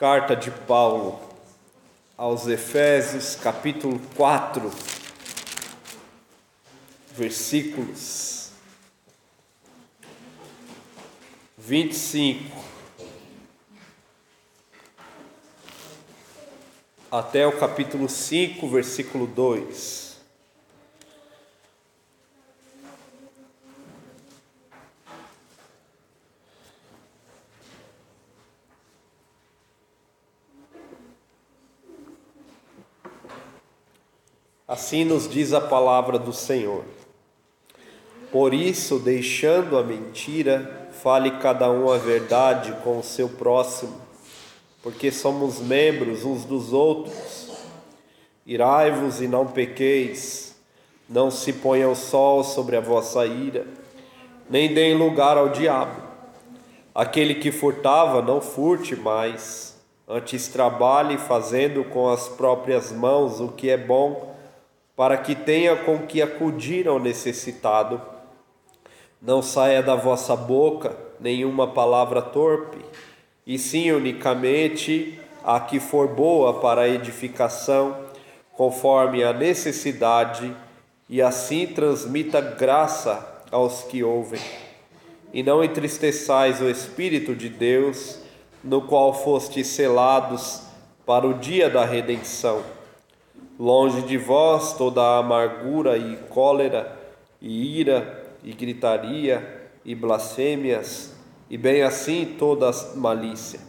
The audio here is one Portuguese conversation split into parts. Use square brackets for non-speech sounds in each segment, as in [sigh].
Carta de Paulo aos Efésios, capítulo 4, versículos 25 até o capítulo 5, versículo 2. Assim nos diz a palavra do Senhor. Por isso, deixando a mentira, fale cada um a verdade com o seu próximo, porque somos membros uns dos outros. Irai-vos e não pequeis, não se ponha o sol sobre a vossa ira, nem deem lugar ao diabo. Aquele que furtava, não furte mais, antes trabalhe fazendo com as próprias mãos o que é bom para que tenha com que acudir ao necessitado. Não saia da vossa boca nenhuma palavra torpe, e sim unicamente a que for boa para a edificação, conforme a necessidade, e assim transmita graça aos que ouvem. E não entristeçais o Espírito de Deus, no qual fostes selados para o dia da redenção. Longe de vós toda a amargura e cólera, e ira, e gritaria, e blasfêmias, e bem assim toda malícia.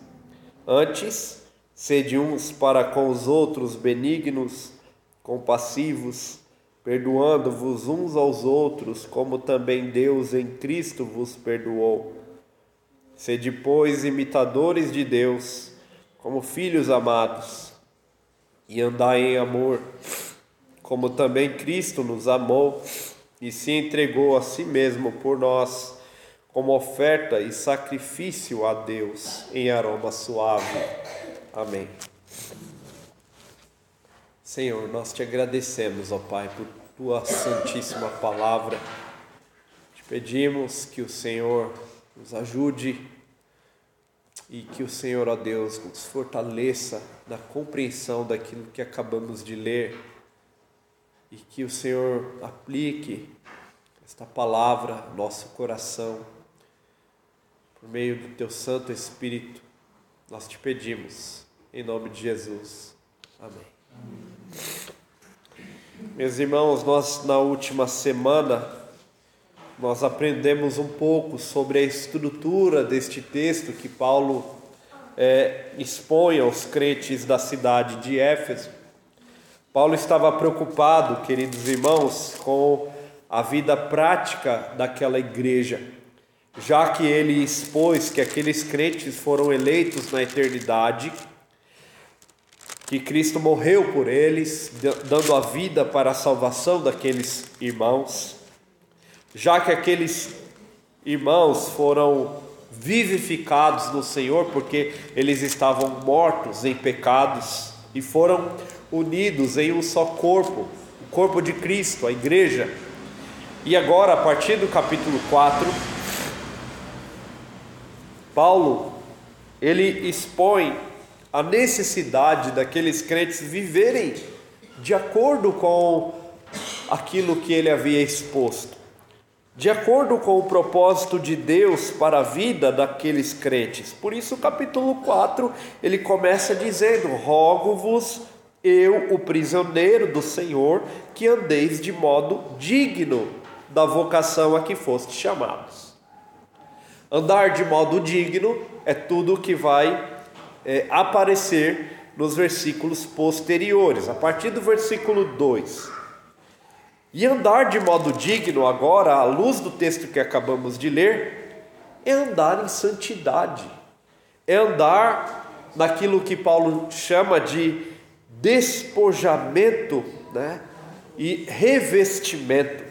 Antes, sede uns para com os outros benignos, compassivos, perdoando-vos uns aos outros, como também Deus em Cristo vos perdoou. Sede, pois, imitadores de Deus, como filhos amados e andai em amor, como também Cristo nos amou e se entregou a si mesmo por nós, como oferta e sacrifício a Deus em aroma suave. Amém. Senhor, nós te agradecemos, ó Pai, por tua santíssima palavra. Te pedimos que o Senhor nos ajude e que o Senhor, ó Deus, nos fortaleça na compreensão daquilo que acabamos de ler e que o Senhor aplique esta palavra ao nosso coração por meio do teu Santo Espírito. Nós te pedimos, em nome de Jesus. Amém. Meus irmãos, nós na última semana nós aprendemos um pouco sobre a estrutura deste texto que Paulo é, expõe aos crentes da cidade de Éfeso. Paulo estava preocupado, queridos irmãos, com a vida prática daquela igreja, já que ele expôs que aqueles crentes foram eleitos na eternidade, que Cristo morreu por eles, dando a vida para a salvação daqueles irmãos já que aqueles irmãos foram vivificados no Senhor, porque eles estavam mortos em pecados e foram unidos em um só corpo, o corpo de Cristo, a igreja. E agora, a partir do capítulo 4, Paulo ele expõe a necessidade daqueles crentes viverem de acordo com aquilo que ele havia exposto de acordo com o propósito de Deus para a vida daqueles crentes. Por isso, o capítulo 4 ele começa dizendo: Rogo-vos, eu, o prisioneiro do Senhor, que andeis de modo digno da vocação a que fostes chamados. Andar de modo digno é tudo que vai é, aparecer nos versículos posteriores, a partir do versículo 2. E andar de modo digno, agora, à luz do texto que acabamos de ler, é andar em santidade, é andar naquilo que Paulo chama de despojamento né? e revestimento.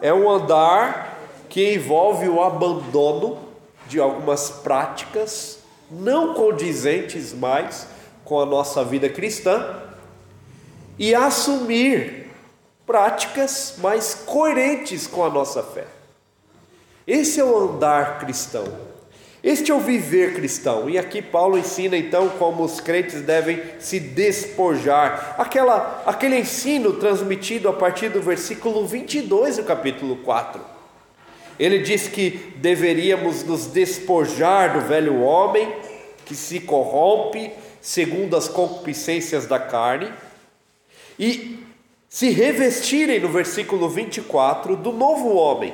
É um andar que envolve o abandono de algumas práticas não condizentes mais com a nossa vida cristã e assumir práticas mais coerentes com a nossa fé. Esse é o andar cristão. Este é o viver cristão, e aqui Paulo ensina então como os crentes devem se despojar. Aquela, aquele ensino transmitido a partir do versículo 22 do capítulo 4. Ele diz que deveríamos nos despojar do velho homem que se corrompe segundo as concupiscências da carne e se revestirem, no versículo 24, do novo homem,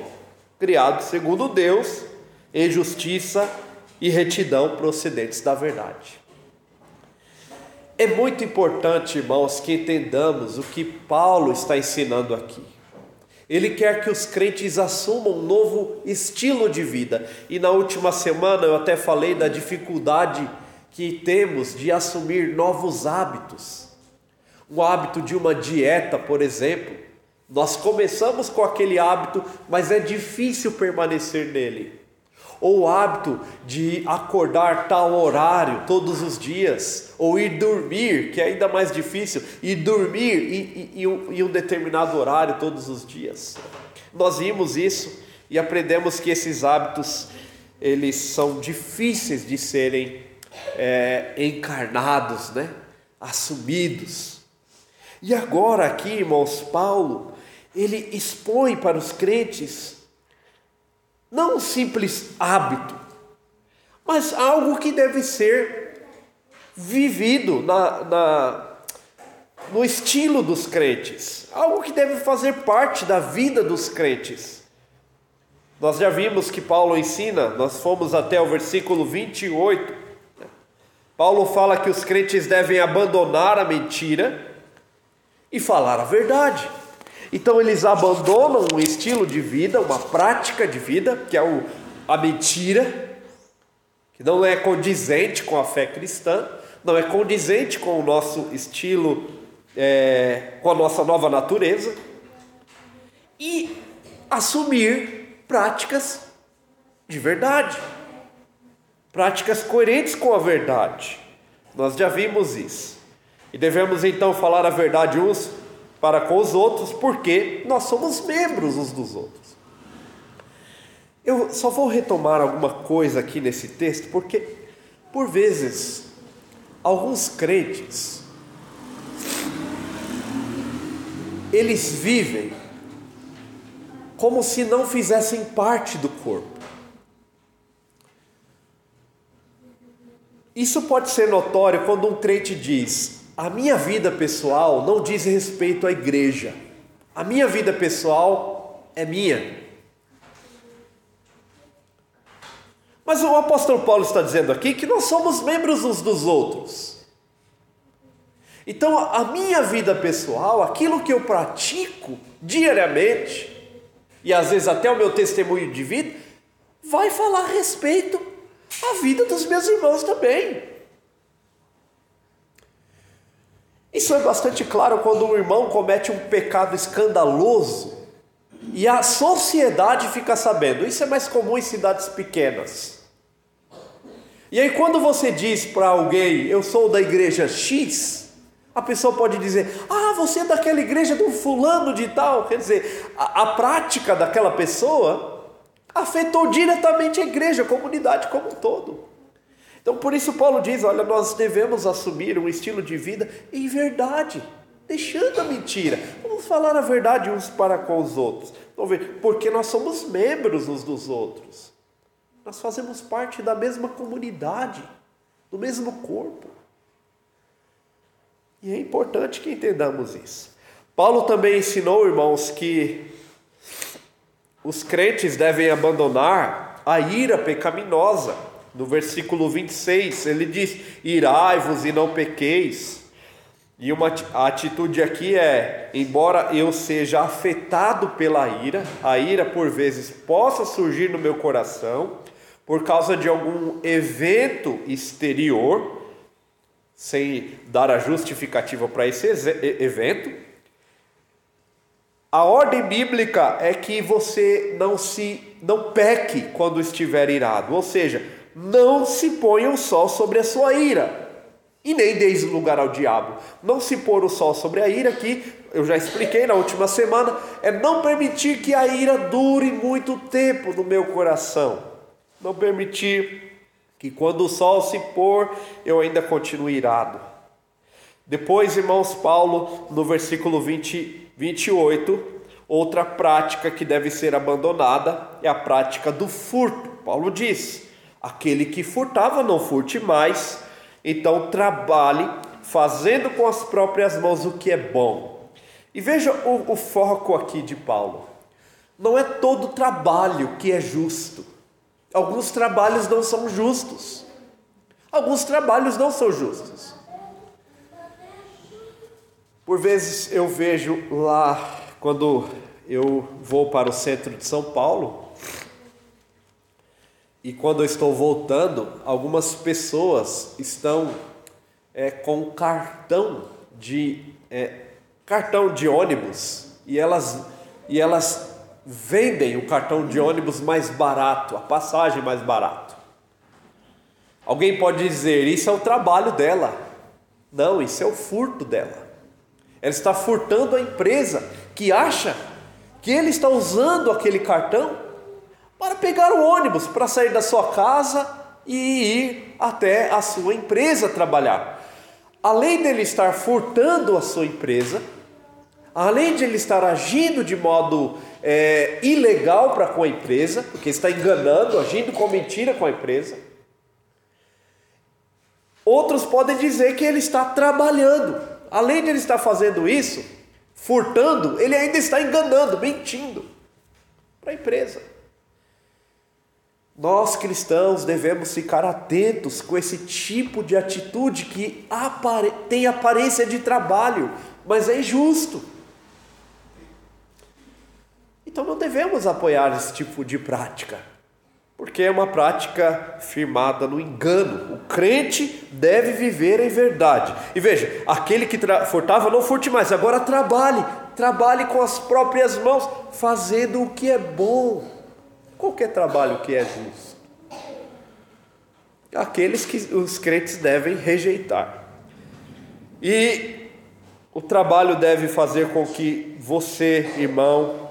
criado segundo Deus e justiça e retidão procedentes da verdade. É muito importante, irmãos, que entendamos o que Paulo está ensinando aqui. Ele quer que os crentes assumam um novo estilo de vida. E na última semana eu até falei da dificuldade que temos de assumir novos hábitos. O hábito de uma dieta, por exemplo. Nós começamos com aquele hábito, mas é difícil permanecer nele ou o hábito de acordar tal horário todos os dias, ou ir dormir, que é ainda mais difícil, ir dormir em, em, em um determinado horário todos os dias. Nós vimos isso e aprendemos que esses hábitos eles são difíceis de serem é, encarnados, né? assumidos. E agora aqui, irmãos, Paulo, ele expõe para os crentes não um simples hábito, mas algo que deve ser vivido na, na, no estilo dos crentes, algo que deve fazer parte da vida dos crentes. Nós já vimos que Paulo ensina, nós fomos até o versículo 28. Paulo fala que os crentes devem abandonar a mentira e falar a verdade. Então eles abandonam um estilo de vida, uma prática de vida, que é o, a mentira, que não é condizente com a fé cristã, não é condizente com o nosso estilo, é, com a nossa nova natureza, e assumir práticas de verdade, práticas coerentes com a verdade. Nós já vimos isso. E devemos então falar a verdade uns para com os outros, porque nós somos membros uns dos outros. Eu só vou retomar alguma coisa aqui nesse texto, porque por vezes alguns crentes eles vivem como se não fizessem parte do corpo. Isso pode ser notório quando um crente diz: a minha vida pessoal não diz respeito à igreja. A minha vida pessoal é minha. Mas o apóstolo Paulo está dizendo aqui que nós somos membros uns dos outros. Então, a minha vida pessoal, aquilo que eu pratico diariamente, e às vezes até o meu testemunho de vida, vai falar a respeito à vida dos meus irmãos também. Isso é bastante claro quando um irmão comete um pecado escandaloso e a sociedade fica sabendo. Isso é mais comum em cidades pequenas. E aí, quando você diz para alguém, eu sou da igreja X, a pessoa pode dizer, ah, você é daquela igreja do fulano de tal. Quer dizer, a, a prática daquela pessoa afetou diretamente a igreja, a comunidade como um todo. Então, por isso, Paulo diz: olha, nós devemos assumir um estilo de vida em verdade, deixando a mentira. Vamos falar a verdade uns para com os outros. Vamos ver, porque nós somos membros uns dos outros, nós fazemos parte da mesma comunidade, do mesmo corpo. E é importante que entendamos isso. Paulo também ensinou, irmãos, que os crentes devem abandonar a ira pecaminosa. No versículo 26, ele diz: Irai-vos e não pequeis. E uma a atitude aqui é: embora eu seja afetado pela ira, a ira por vezes possa surgir no meu coração por causa de algum evento exterior, sem dar a justificativa para esse evento. A ordem bíblica é que você não se não peque quando estiver irado, ou seja, não se ponha o sol sobre a sua ira, e nem deis lugar ao diabo. Não se pôr o sol sobre a ira, que eu já expliquei na última semana, é não permitir que a ira dure muito tempo no meu coração. Não permitir que quando o sol se pôr, eu ainda continuo irado. Depois, irmãos, Paulo, no versículo 20, 28, outra prática que deve ser abandonada é a prática do furto. Paulo diz: aquele que furtava, não furte mais, então trabalhe fazendo com as próprias mãos o que é bom. E veja o, o foco aqui de Paulo: não é todo trabalho que é justo. Alguns trabalhos não são justos. Alguns trabalhos não são justos. Por vezes eu vejo lá, quando eu vou para o centro de São Paulo, e quando eu estou voltando, algumas pessoas estão é, com cartão de é, cartão de ônibus e elas e elas vendem o cartão de ônibus mais barato, a passagem mais barato. Alguém pode dizer, isso é o trabalho dela. Não, isso é o furto dela. Ela está furtando a empresa que acha que ele está usando aquele cartão para pegar o ônibus, para sair da sua casa e ir até a sua empresa trabalhar. Além dele estar furtando a sua empresa, além de ele estar agindo de modo é, ilegal para com a empresa, porque está enganando, agindo com mentira com a empresa. Outros podem dizer que ele está trabalhando. Além de ele estar fazendo isso, furtando, ele ainda está enganando, mentindo para a empresa. Nós cristãos devemos ficar atentos com esse tipo de atitude que tem aparência de trabalho, mas é injusto. Então não devemos apoiar esse tipo de prática, porque é uma prática firmada no engano. O crente deve viver em verdade. E veja, aquele que furtava não furte mais, agora trabalhe, trabalhe com as próprias mãos, fazendo o que é bom. Qualquer trabalho que é justo. Aqueles que os crentes devem rejeitar. E o trabalho deve fazer com que você, irmão,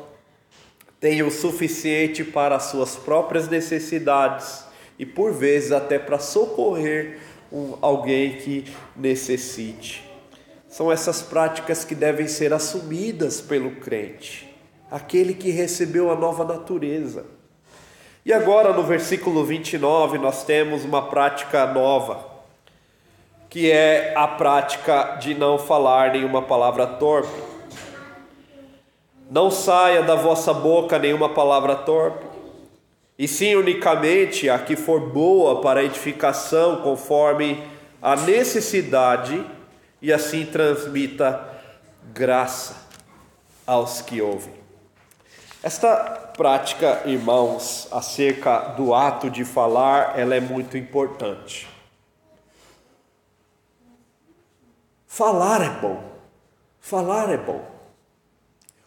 tenha o suficiente para as suas próprias necessidades e por vezes até para socorrer um, alguém que necessite. São essas práticas que devem ser assumidas pelo crente, aquele que recebeu a nova natureza. E agora no versículo 29 nós temos uma prática nova, que é a prática de não falar nenhuma palavra torpe. Não saia da vossa boca nenhuma palavra torpe, e sim unicamente a que for boa para edificação, conforme a necessidade, e assim transmita graça aos que ouvem. Esta prática, irmãos, acerca do ato de falar, ela é muito importante. Falar é bom. Falar é bom.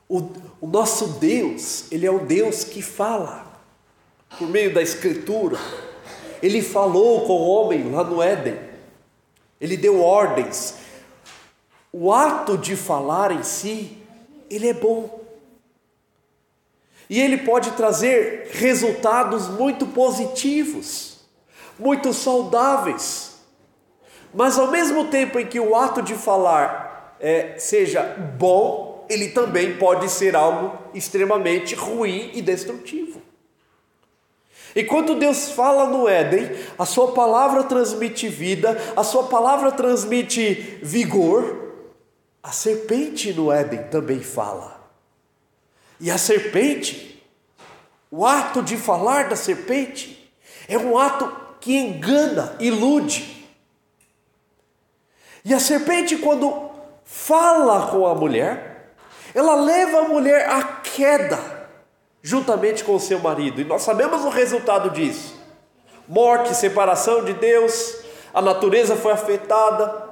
O, o nosso Deus, Ele é o Deus que fala, por meio da Escritura. Ele falou com o homem lá no Éden, ele deu ordens. O ato de falar em si, ele é bom. E ele pode trazer resultados muito positivos, muito saudáveis. Mas ao mesmo tempo em que o ato de falar é, seja bom, ele também pode ser algo extremamente ruim e destrutivo. E quando Deus fala no Éden, a sua palavra transmite vida, a sua palavra transmite vigor, a serpente no Éden também fala. E a serpente, o ato de falar da serpente, é um ato que engana, ilude. E a serpente, quando fala com a mulher, ela leva a mulher à queda, juntamente com o seu marido, e nós sabemos o resultado disso: morte, separação de Deus, a natureza foi afetada,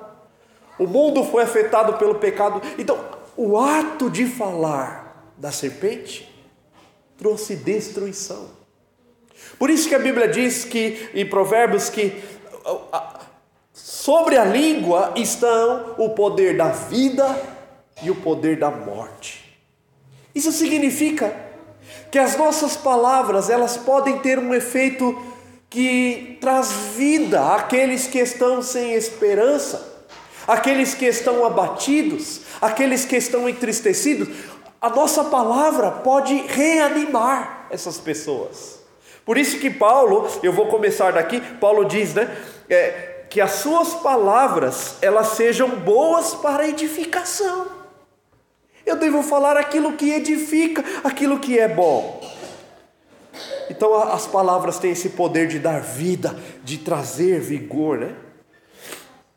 o mundo foi afetado pelo pecado. Então, o ato de falar da serpente trouxe destruição. Por isso que a Bíblia diz que em Provérbios que sobre a língua estão o poder da vida e o poder da morte. Isso significa que as nossas palavras, elas podem ter um efeito que traz vida àqueles que estão sem esperança, aqueles que estão abatidos, aqueles que estão entristecidos. A nossa palavra pode reanimar essas pessoas. Por isso que Paulo, eu vou começar daqui, Paulo diz, né? É, que as suas palavras elas sejam boas para edificação. Eu devo falar aquilo que edifica, aquilo que é bom. Então as palavras têm esse poder de dar vida, de trazer vigor, né?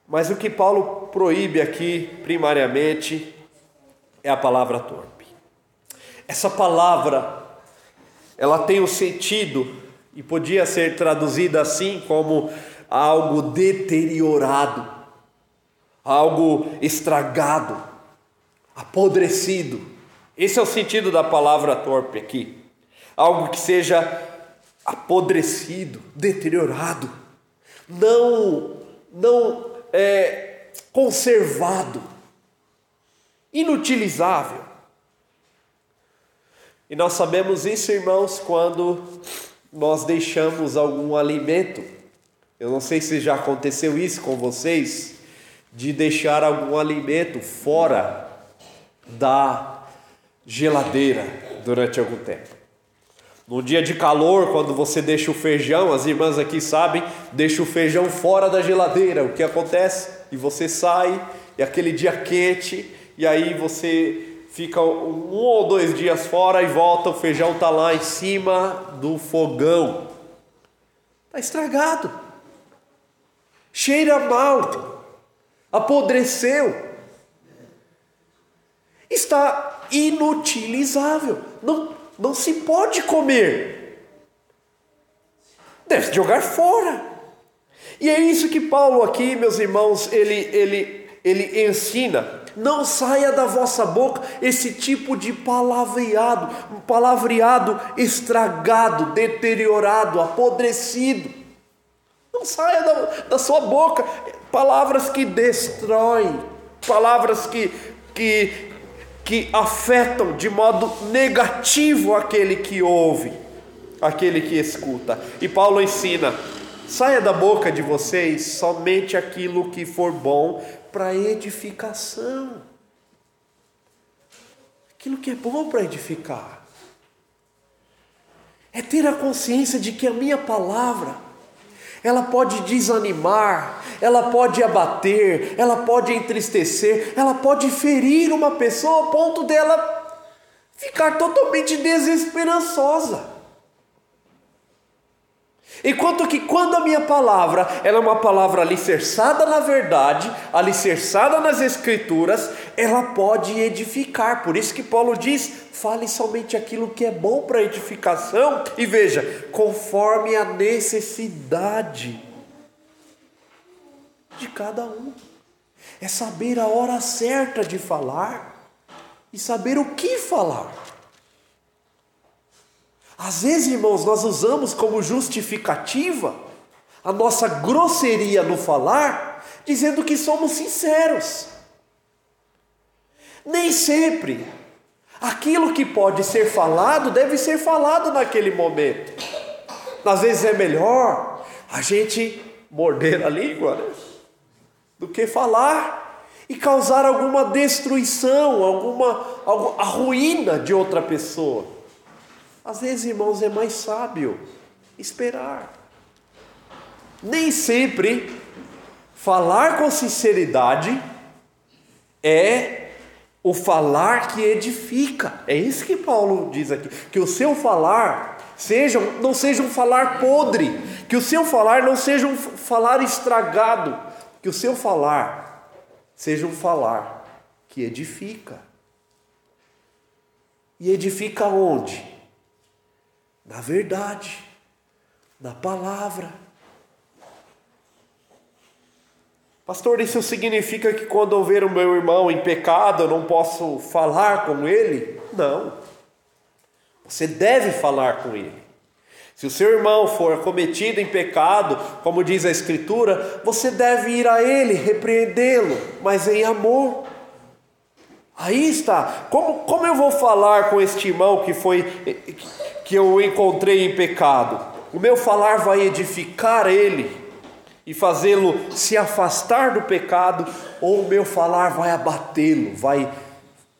Mas o que Paulo proíbe aqui, primariamente, é a palavra torpe. Essa palavra, ela tem o sentido, e podia ser traduzida assim como algo deteriorado, algo estragado, apodrecido. Esse é o sentido da palavra torpe aqui algo que seja apodrecido, deteriorado, não, não é, conservado, inutilizável. E nós sabemos isso, irmãos, quando nós deixamos algum alimento. Eu não sei se já aconteceu isso com vocês, de deixar algum alimento fora da geladeira durante algum tempo. No dia de calor, quando você deixa o feijão, as irmãs aqui sabem, deixa o feijão fora da geladeira. O que acontece? E você sai, e aquele dia quente, e aí você fica um ou dois dias fora e volta, o feijão está lá em cima do fogão. Está estragado. Cheira mal. Apodreceu. Está inutilizável. Não não se pode comer. Deve jogar fora. E é isso que Paulo aqui, meus irmãos, ele, ele, ele ensina. Não saia da vossa boca esse tipo de palavreado, um palavreado estragado, deteriorado, apodrecido. Não saia da, da sua boca palavras que destroem, palavras que, que que afetam de modo negativo aquele que ouve, aquele que escuta. E Paulo ensina: saia da boca de vocês somente aquilo que for bom para edificação. Aquilo que é bom para edificar. É ter a consciência de que a minha palavra ela pode desanimar, ela pode abater, ela pode entristecer, ela pode ferir uma pessoa ao ponto dela ficar totalmente desesperançosa. Enquanto que quando a minha palavra ela é uma palavra alicerçada na verdade, alicerçada nas escrituras, ela pode edificar. Por isso que Paulo diz: fale somente aquilo que é bom para edificação, e veja, conforme a necessidade de cada um. É saber a hora certa de falar e saber o que falar. Às vezes, irmãos, nós usamos como justificativa a nossa grosseria no falar, dizendo que somos sinceros. Nem sempre aquilo que pode ser falado deve ser falado naquele momento. Às vezes é melhor a gente morder a língua né? do que falar e causar alguma destruição, alguma, alguma a ruína de outra pessoa. Às vezes, irmãos, é mais sábio esperar. Nem sempre falar com sinceridade é o falar que edifica. É isso que Paulo diz aqui, que o seu falar seja, não seja um falar podre, que o seu falar não seja um falar estragado, que o seu falar seja um falar que edifica. E edifica onde? Na verdade, na palavra. Pastor, isso significa que quando eu ver o meu irmão em pecado eu não posso falar com ele? Não. Você deve falar com ele. Se o seu irmão for cometido em pecado, como diz a Escritura, você deve ir a ele, repreendê-lo, mas em amor. Aí está. Como, como eu vou falar com este irmão que foi que eu encontrei em pecado? o meu falar vai edificar ele e fazê-lo se afastar do pecado, ou o meu falar vai abatê-lo, vai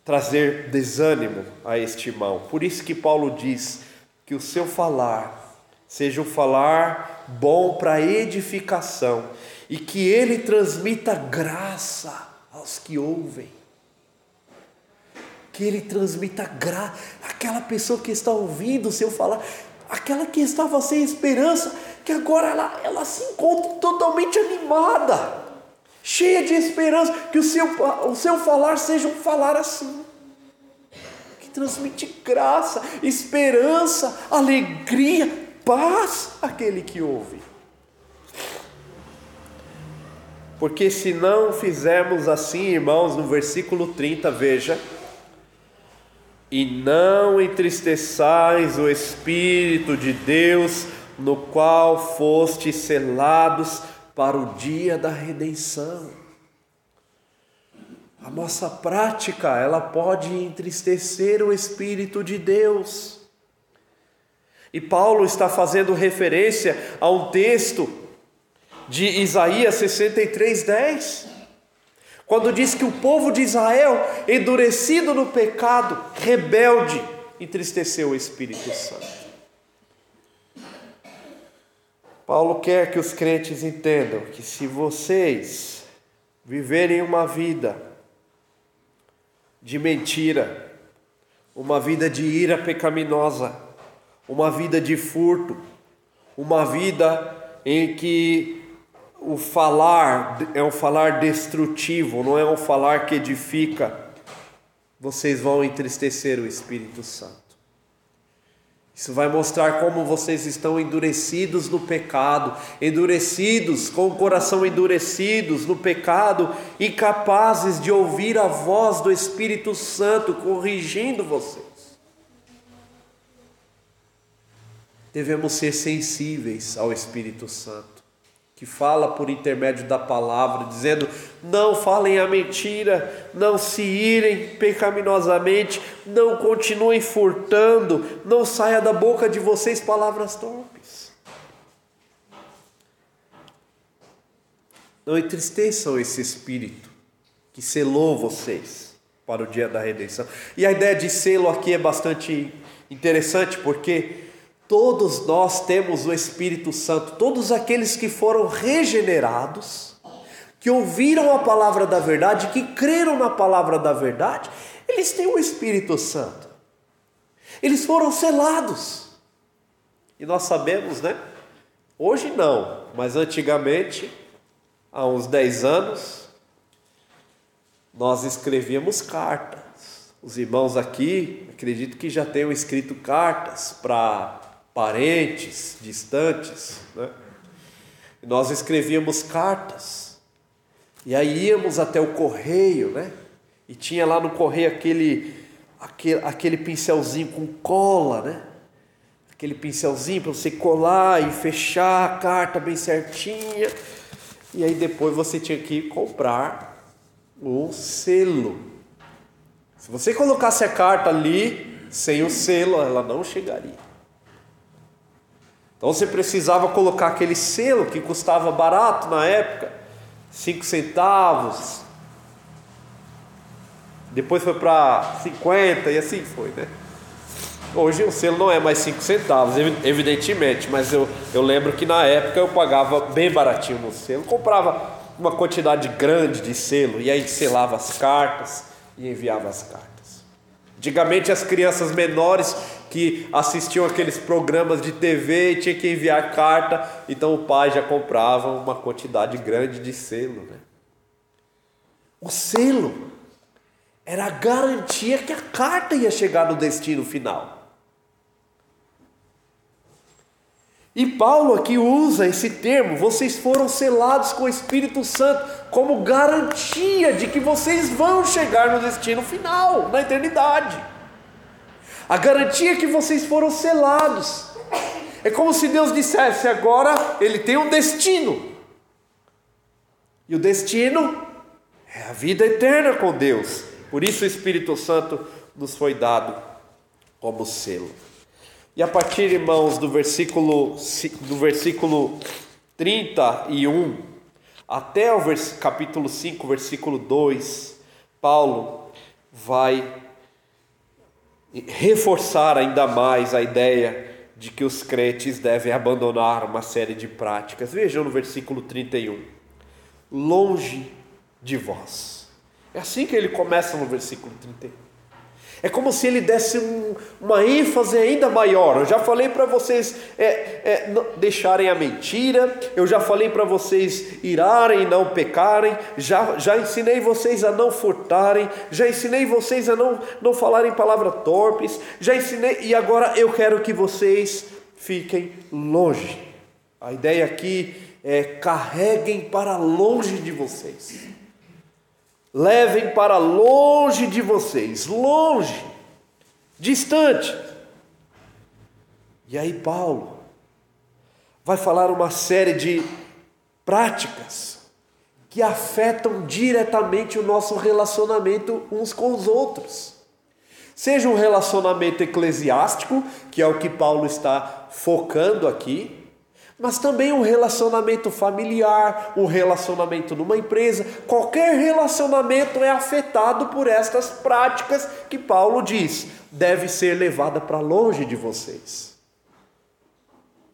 trazer desânimo a este irmão. Por isso que Paulo diz que o seu falar seja um falar bom para edificação e que ele transmita graça aos que ouvem. Que ele transmita graça àquela pessoa que está ouvindo o seu falar, aquela que estava sem esperança, que agora ela, ela se encontra totalmente animada, cheia de esperança, que o seu, o seu falar seja um falar assim, que transmite graça, esperança, alegria, paz àquele que ouve. Porque se não fizermos assim, irmãos, no versículo 30, veja, e não entristeçais o Espírito de Deus, no qual fostes selados para o dia da redenção. A nossa prática, ela pode entristecer o Espírito de Deus. E Paulo está fazendo referência a um texto de Isaías 63, 10. Quando diz que o povo de Israel, endurecido no pecado, rebelde, entristeceu o Espírito Santo. Paulo quer que os crentes entendam que se vocês viverem uma vida de mentira, uma vida de ira pecaminosa, uma vida de furto, uma vida em que o falar é um falar destrutivo, não é um falar que edifica, vocês vão entristecer o Espírito Santo. Isso vai mostrar como vocês estão endurecidos no pecado, endurecidos, com o coração endurecidos no pecado, incapazes de ouvir a voz do Espírito Santo corrigindo vocês. Devemos ser sensíveis ao Espírito Santo que fala por intermédio da palavra, dizendo: não falem a mentira, não se irem pecaminosamente, não continuem furtando, não saia da boca de vocês palavras torpes. Não entristeçam esse espírito que selou vocês para o dia da redenção. E a ideia de selo aqui é bastante interessante porque Todos nós temos o Espírito Santo, todos aqueles que foram regenerados, que ouviram a palavra da verdade, que creram na palavra da verdade, eles têm o Espírito Santo. Eles foram selados. E nós sabemos, né? Hoje não, mas antigamente, há uns 10 anos, nós escrevíamos cartas. Os irmãos aqui, acredito que já tenham escrito cartas para parentes distantes, né? E nós escrevíamos cartas. E aí íamos até o correio, né? E tinha lá no correio aquele aquele, aquele pincelzinho com cola, né? Aquele pincelzinho para você colar e fechar a carta bem certinha. E aí depois você tinha que comprar o selo. Se você colocasse a carta ali sem o selo, ela não chegaria. Então você precisava colocar aquele selo que custava barato na época, cinco centavos. Depois foi para 50 e assim foi, né? Hoje o selo não é mais 5 centavos, evidentemente, mas eu, eu lembro que na época eu pagava bem baratinho no selo, comprava uma quantidade grande de selo e aí selava as cartas e enviava as cartas. Antigamente as crianças menores que assistiam aqueles programas de TV e tinha que enviar carta, então o pai já comprava uma quantidade grande de selo. Né? O selo era a garantia que a carta ia chegar no destino final. E Paulo aqui usa esse termo: vocês foram selados com o Espírito Santo, como garantia de que vocês vão chegar no destino final, na eternidade. A garantia que vocês foram selados. É como se Deus dissesse: agora ele tem um destino. E o destino é a vida eterna com Deus. Por isso o Espírito Santo nos foi dado como selo. E a partir, irmãos, do versículo, do versículo 31 até o vers, capítulo 5, versículo 2, Paulo vai reforçar ainda mais a ideia de que os crentes devem abandonar uma série de práticas. Vejam no versículo 31. Longe de vós. É assim que ele começa no versículo 31. É como se ele desse um, uma ênfase ainda maior. Eu já falei para vocês é, é, deixarem a mentira, eu já falei para vocês irarem e não pecarem, já, já ensinei vocês a não furtarem, já ensinei vocês a não, não falarem palavras torpes, já ensinei, e agora eu quero que vocês fiquem longe. A ideia aqui é carreguem para longe de vocês levem para longe de vocês, longe, distante. E aí, Paulo vai falar uma série de práticas que afetam diretamente o nosso relacionamento uns com os outros. Seja um relacionamento eclesiástico, que é o que Paulo está focando aqui, mas também um relacionamento familiar, um relacionamento numa empresa, qualquer relacionamento é afetado por estas práticas que Paulo diz, deve ser levada para longe de vocês.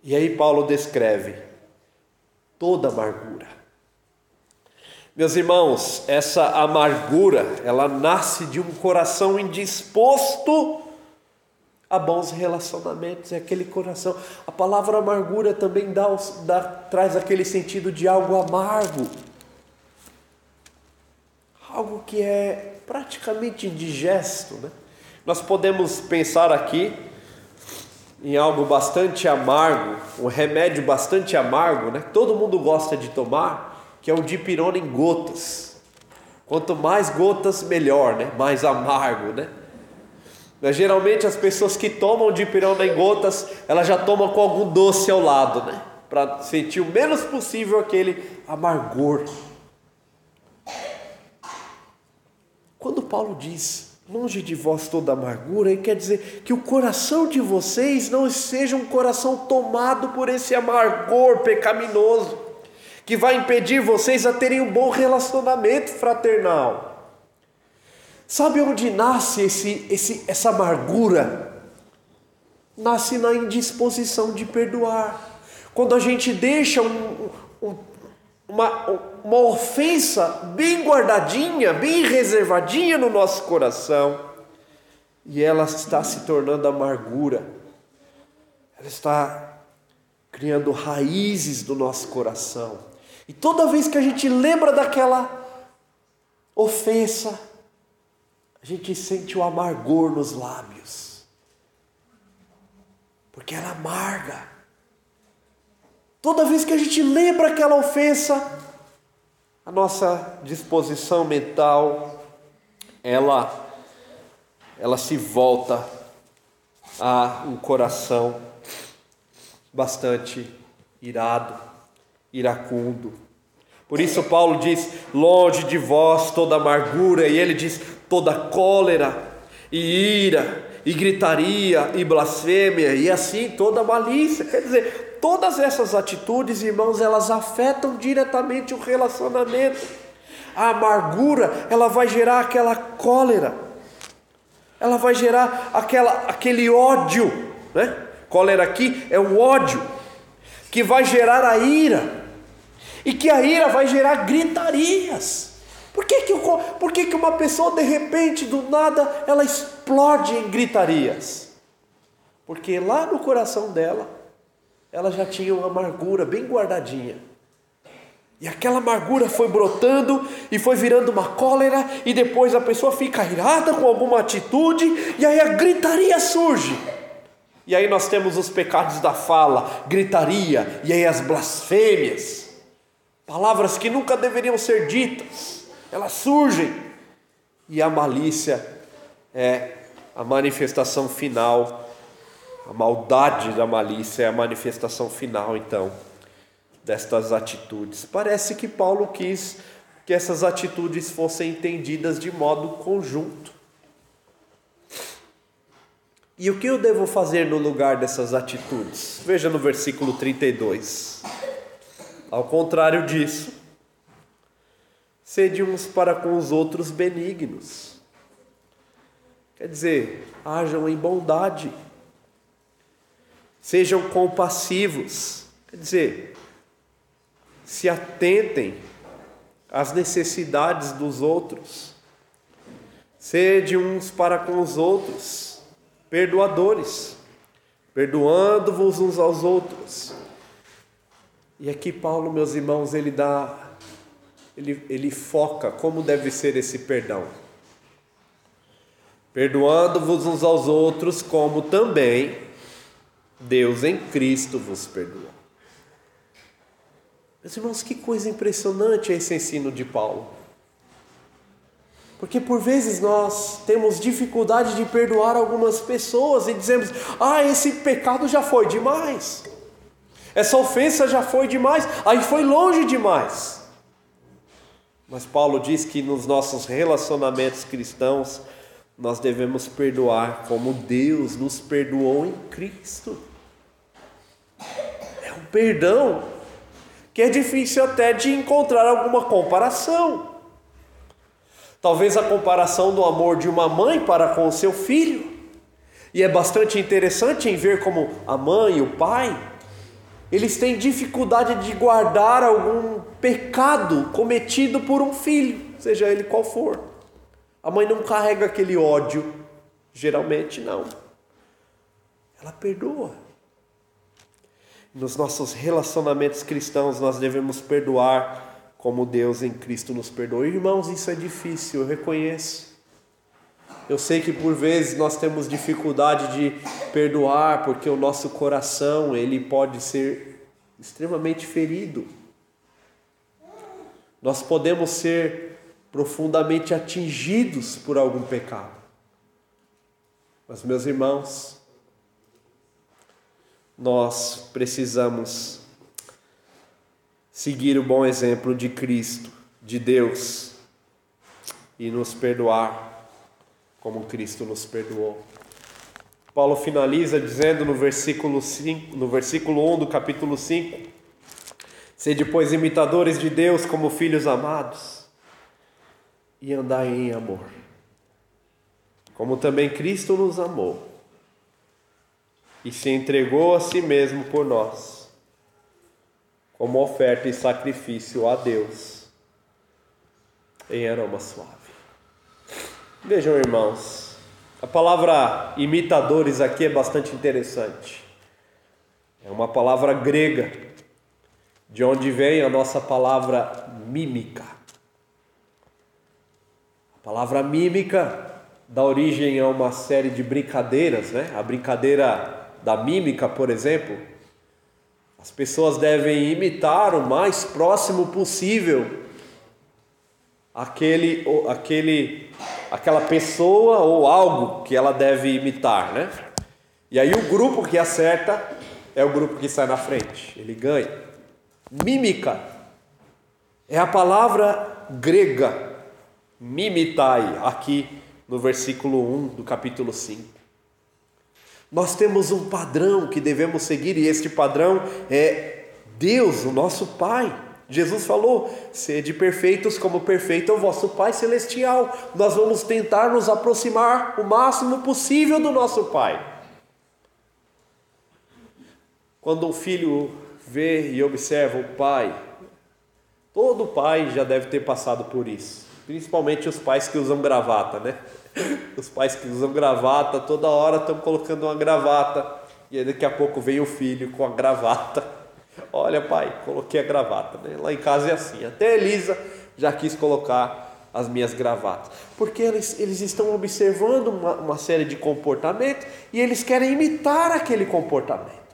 E aí Paulo descreve toda amargura. Meus irmãos, essa amargura, ela nasce de um coração indisposto a bons relacionamentos, é aquele coração. A palavra amargura também dá, dá, traz aquele sentido de algo amargo, algo que é praticamente indigesto. Né? Nós podemos pensar aqui em algo bastante amargo, um remédio bastante amargo, né? todo mundo gosta de tomar, que é o dipirona em gotas. Quanto mais gotas, melhor, né? mais amargo, né? Mas, geralmente as pessoas que tomam dipirona em gotas, elas já tomam com algum doce ao lado, né? Para sentir o menos possível aquele amargor. Quando Paulo diz, longe de vós toda amargura, ele quer dizer que o coração de vocês não seja um coração tomado por esse amargor pecaminoso, que vai impedir vocês a terem um bom relacionamento fraternal. Sabe onde nasce esse, esse, essa amargura? Nasce na indisposição de perdoar. Quando a gente deixa um, um, uma, uma ofensa bem guardadinha, bem reservadinha no nosso coração, e ela está se tornando amargura, ela está criando raízes do nosso coração. E toda vez que a gente lembra daquela ofensa, a gente sente o amargor nos lábios, porque ela amarga. Toda vez que a gente lembra aquela ofensa, a nossa disposição mental, ela, ela se volta a um coração bastante irado, iracundo. Por isso Paulo diz: longe de vós toda amargura, e ele diz: toda cólera e ira e gritaria e blasfêmia e assim toda malícia. Quer dizer, todas essas atitudes, irmãos, elas afetam diretamente o relacionamento. A amargura, ela vai gerar aquela cólera. Ela vai gerar aquela aquele ódio, né? Cólera aqui é o ódio que vai gerar a ira. E que a ira vai gerar gritarias. Por que, que, por que, que uma pessoa de repente, do nada, ela explode em gritarias? Porque lá no coração dela, ela já tinha uma amargura bem guardadinha. E aquela amargura foi brotando e foi virando uma cólera, e depois a pessoa fica irada com alguma atitude, e aí a gritaria surge. E aí nós temos os pecados da fala, gritaria, e aí as blasfêmias, palavras que nunca deveriam ser ditas elas surgem. E a malícia é a manifestação final, a maldade da malícia é a manifestação final, então, destas atitudes. Parece que Paulo quis que essas atitudes fossem entendidas de modo conjunto. E o que eu devo fazer no lugar dessas atitudes? Veja no versículo 32. Ao contrário disso, sede uns para com os outros benignos. Quer dizer, hajam em bondade, sejam compassivos, quer dizer, se atentem às necessidades dos outros, sede uns para com os outros, perdoadores, perdoando-vos uns aos outros. E aqui Paulo, meus irmãos, ele dá ele, ele foca como deve ser esse perdão. Perdoando-vos uns aos outros, como também Deus em Cristo vos perdoou. Meus irmãos, que coisa impressionante é esse ensino de Paulo. Porque por vezes nós temos dificuldade de perdoar algumas pessoas e dizemos: ah, esse pecado já foi demais, essa ofensa já foi demais, aí foi longe demais. Mas Paulo diz que nos nossos relacionamentos cristãos nós devemos perdoar como Deus nos perdoou em Cristo. É um perdão que é difícil até de encontrar alguma comparação. Talvez a comparação do amor de uma mãe para com o seu filho. E é bastante interessante em ver como a mãe e o pai eles têm dificuldade de guardar algum pecado cometido por um filho, seja ele qual for. A mãe não carrega aquele ódio, geralmente não. Ela perdoa. Nos nossos relacionamentos cristãos, nós devemos perdoar como Deus em Cristo nos perdoa. Irmãos, isso é difícil, eu reconheço. Eu sei que por vezes nós temos dificuldade de perdoar porque o nosso coração ele pode ser extremamente ferido. Nós podemos ser profundamente atingidos por algum pecado. Mas meus irmãos, nós precisamos seguir o bom exemplo de Cristo, de Deus e nos perdoar como Cristo nos perdoou. Paulo finaliza dizendo no versículo 5, no versículo 1 do capítulo 5: Sede pois imitadores de Deus como filhos amados, e andai em amor. Como também Cristo nos amou e se entregou a si mesmo por nós, como oferta e sacrifício a Deus em aroma suave. Vejam, irmãos, a palavra imitadores aqui é bastante interessante. É uma palavra grega, de onde vem a nossa palavra mímica. A palavra mímica dá origem a uma série de brincadeiras, né? A brincadeira da mímica, por exemplo. As pessoas devem imitar o mais próximo possível aquele, aquele aquela pessoa ou algo que ela deve imitar, né? E aí o grupo que acerta é o grupo que sai na frente, ele ganha. Mímica é a palavra grega mimitai, aqui no versículo 1 do capítulo 5. Nós temos um padrão que devemos seguir e este padrão é Deus, o nosso Pai. Jesus falou: sede perfeitos como perfeito é o vosso Pai Celestial. Nós vamos tentar nos aproximar o máximo possível do nosso Pai. Quando um filho vê e observa o pai, todo pai já deve ter passado por isso, principalmente os pais que usam gravata, né? [laughs] Os pais que usam gravata, toda hora estão colocando uma gravata, e daqui a pouco vem o filho com a gravata Olha, pai, coloquei a gravata. Né? Lá em casa é assim. Até Elisa já quis colocar as minhas gravatas. Porque eles, eles estão observando uma, uma série de comportamentos e eles querem imitar aquele comportamento.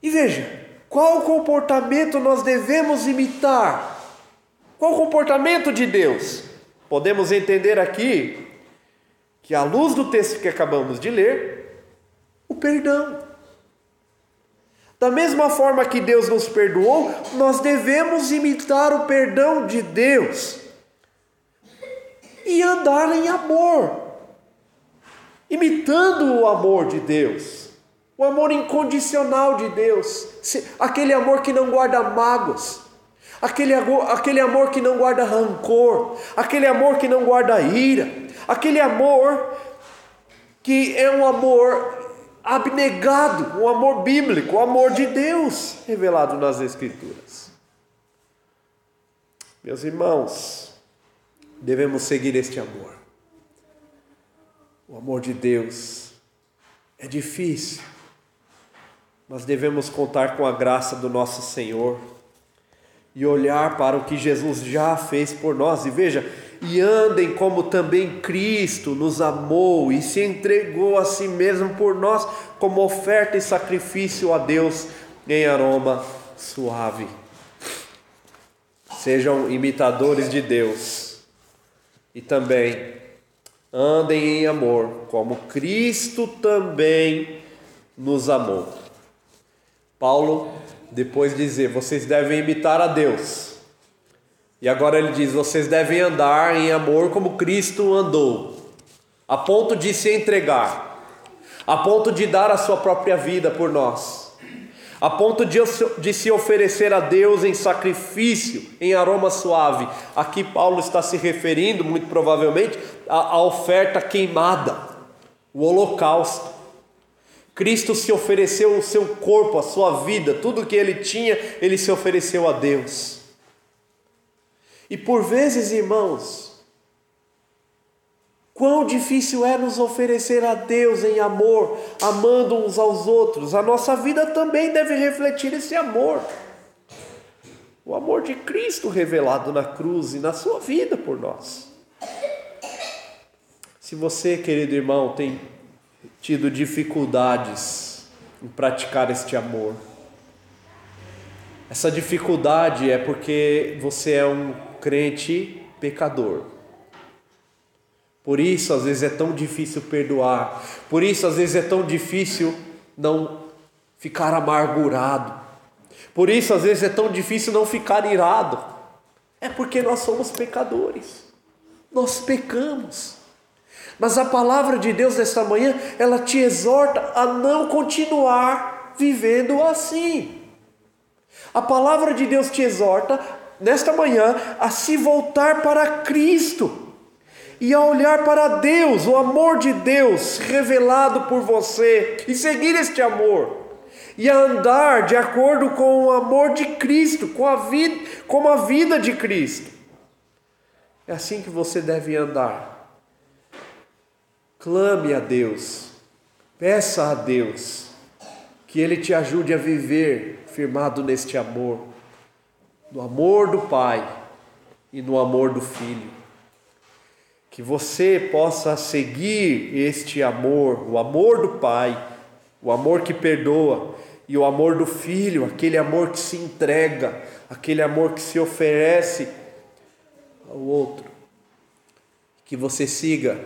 E veja, qual comportamento nós devemos imitar? Qual comportamento de Deus? Podemos entender aqui que, à luz do texto que acabamos de ler, o perdão. Da mesma forma que Deus nos perdoou, nós devemos imitar o perdão de Deus e andar em amor. imitando o amor de Deus, o amor incondicional de Deus, aquele amor que não guarda mágoas, aquele, aquele amor que não guarda rancor, aquele amor que não guarda ira, aquele amor que é um amor abnegado, um amor bíblico, o amor de Deus revelado nas Escrituras. Meus irmãos, devemos seguir este amor. O amor de Deus é difícil, mas devemos contar com a graça do nosso Senhor e olhar para o que Jesus já fez por nós. E veja, e andem como também Cristo nos amou e se entregou a si mesmo por nós, como oferta e sacrifício a Deus em aroma suave. Sejam imitadores de Deus e também andem em amor, como Cristo também nos amou. Paulo, depois de dizer, vocês devem imitar a Deus. E agora ele diz: vocês devem andar em amor como Cristo andou, a ponto de se entregar, a ponto de dar a sua própria vida por nós, a ponto de, se oferecer a Deus em sacrifício, em aroma suave. Aqui Paulo está se referindo, muito provavelmente, à oferta queimada, o holocausto. Cristo se ofereceu o seu corpo, a sua vida, tudo que ele tinha, ele se ofereceu a Deus. E por vezes, irmãos, quão difícil é nos oferecer a Deus em amor, amando uns aos outros. A nossa vida também deve refletir esse amor. O amor de Cristo revelado na cruz e na sua vida por nós. Se você, querido irmão, tem tido dificuldades em praticar este amor. Essa dificuldade é porque você é um crente pecador. Por isso, às vezes, é tão difícil perdoar. Por isso, às vezes, é tão difícil não ficar amargurado. Por isso, às vezes, é tão difícil não ficar irado. É porque nós somos pecadores. Nós pecamos. Mas a palavra de Deus nesta manhã, ela te exorta a não continuar vivendo assim. A palavra de Deus te exorta nesta manhã a se voltar para Cristo e a olhar para Deus, o amor de Deus revelado por você e seguir este amor e a andar de acordo com o amor de Cristo, com a vida, com a vida de Cristo. É assim que você deve andar. Clame a Deus, peça a Deus que Ele te ajude a viver firmado neste amor, no amor do Pai e no amor do Filho. Que você possa seguir este amor, o amor do Pai, o amor que perdoa, e o amor do Filho, aquele amor que se entrega, aquele amor que se oferece ao outro. Que você siga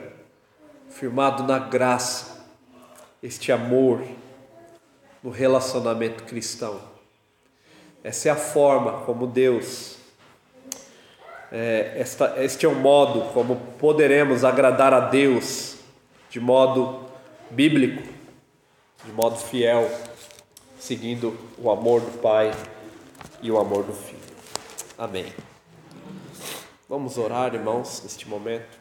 firmado na graça, este amor no relacionamento cristão. Essa é a forma como Deus, é, esta, este é o modo como poderemos agradar a Deus de modo bíblico, de modo fiel, seguindo o amor do Pai e o amor do Filho. Amém. Vamos orar, irmãos, neste momento.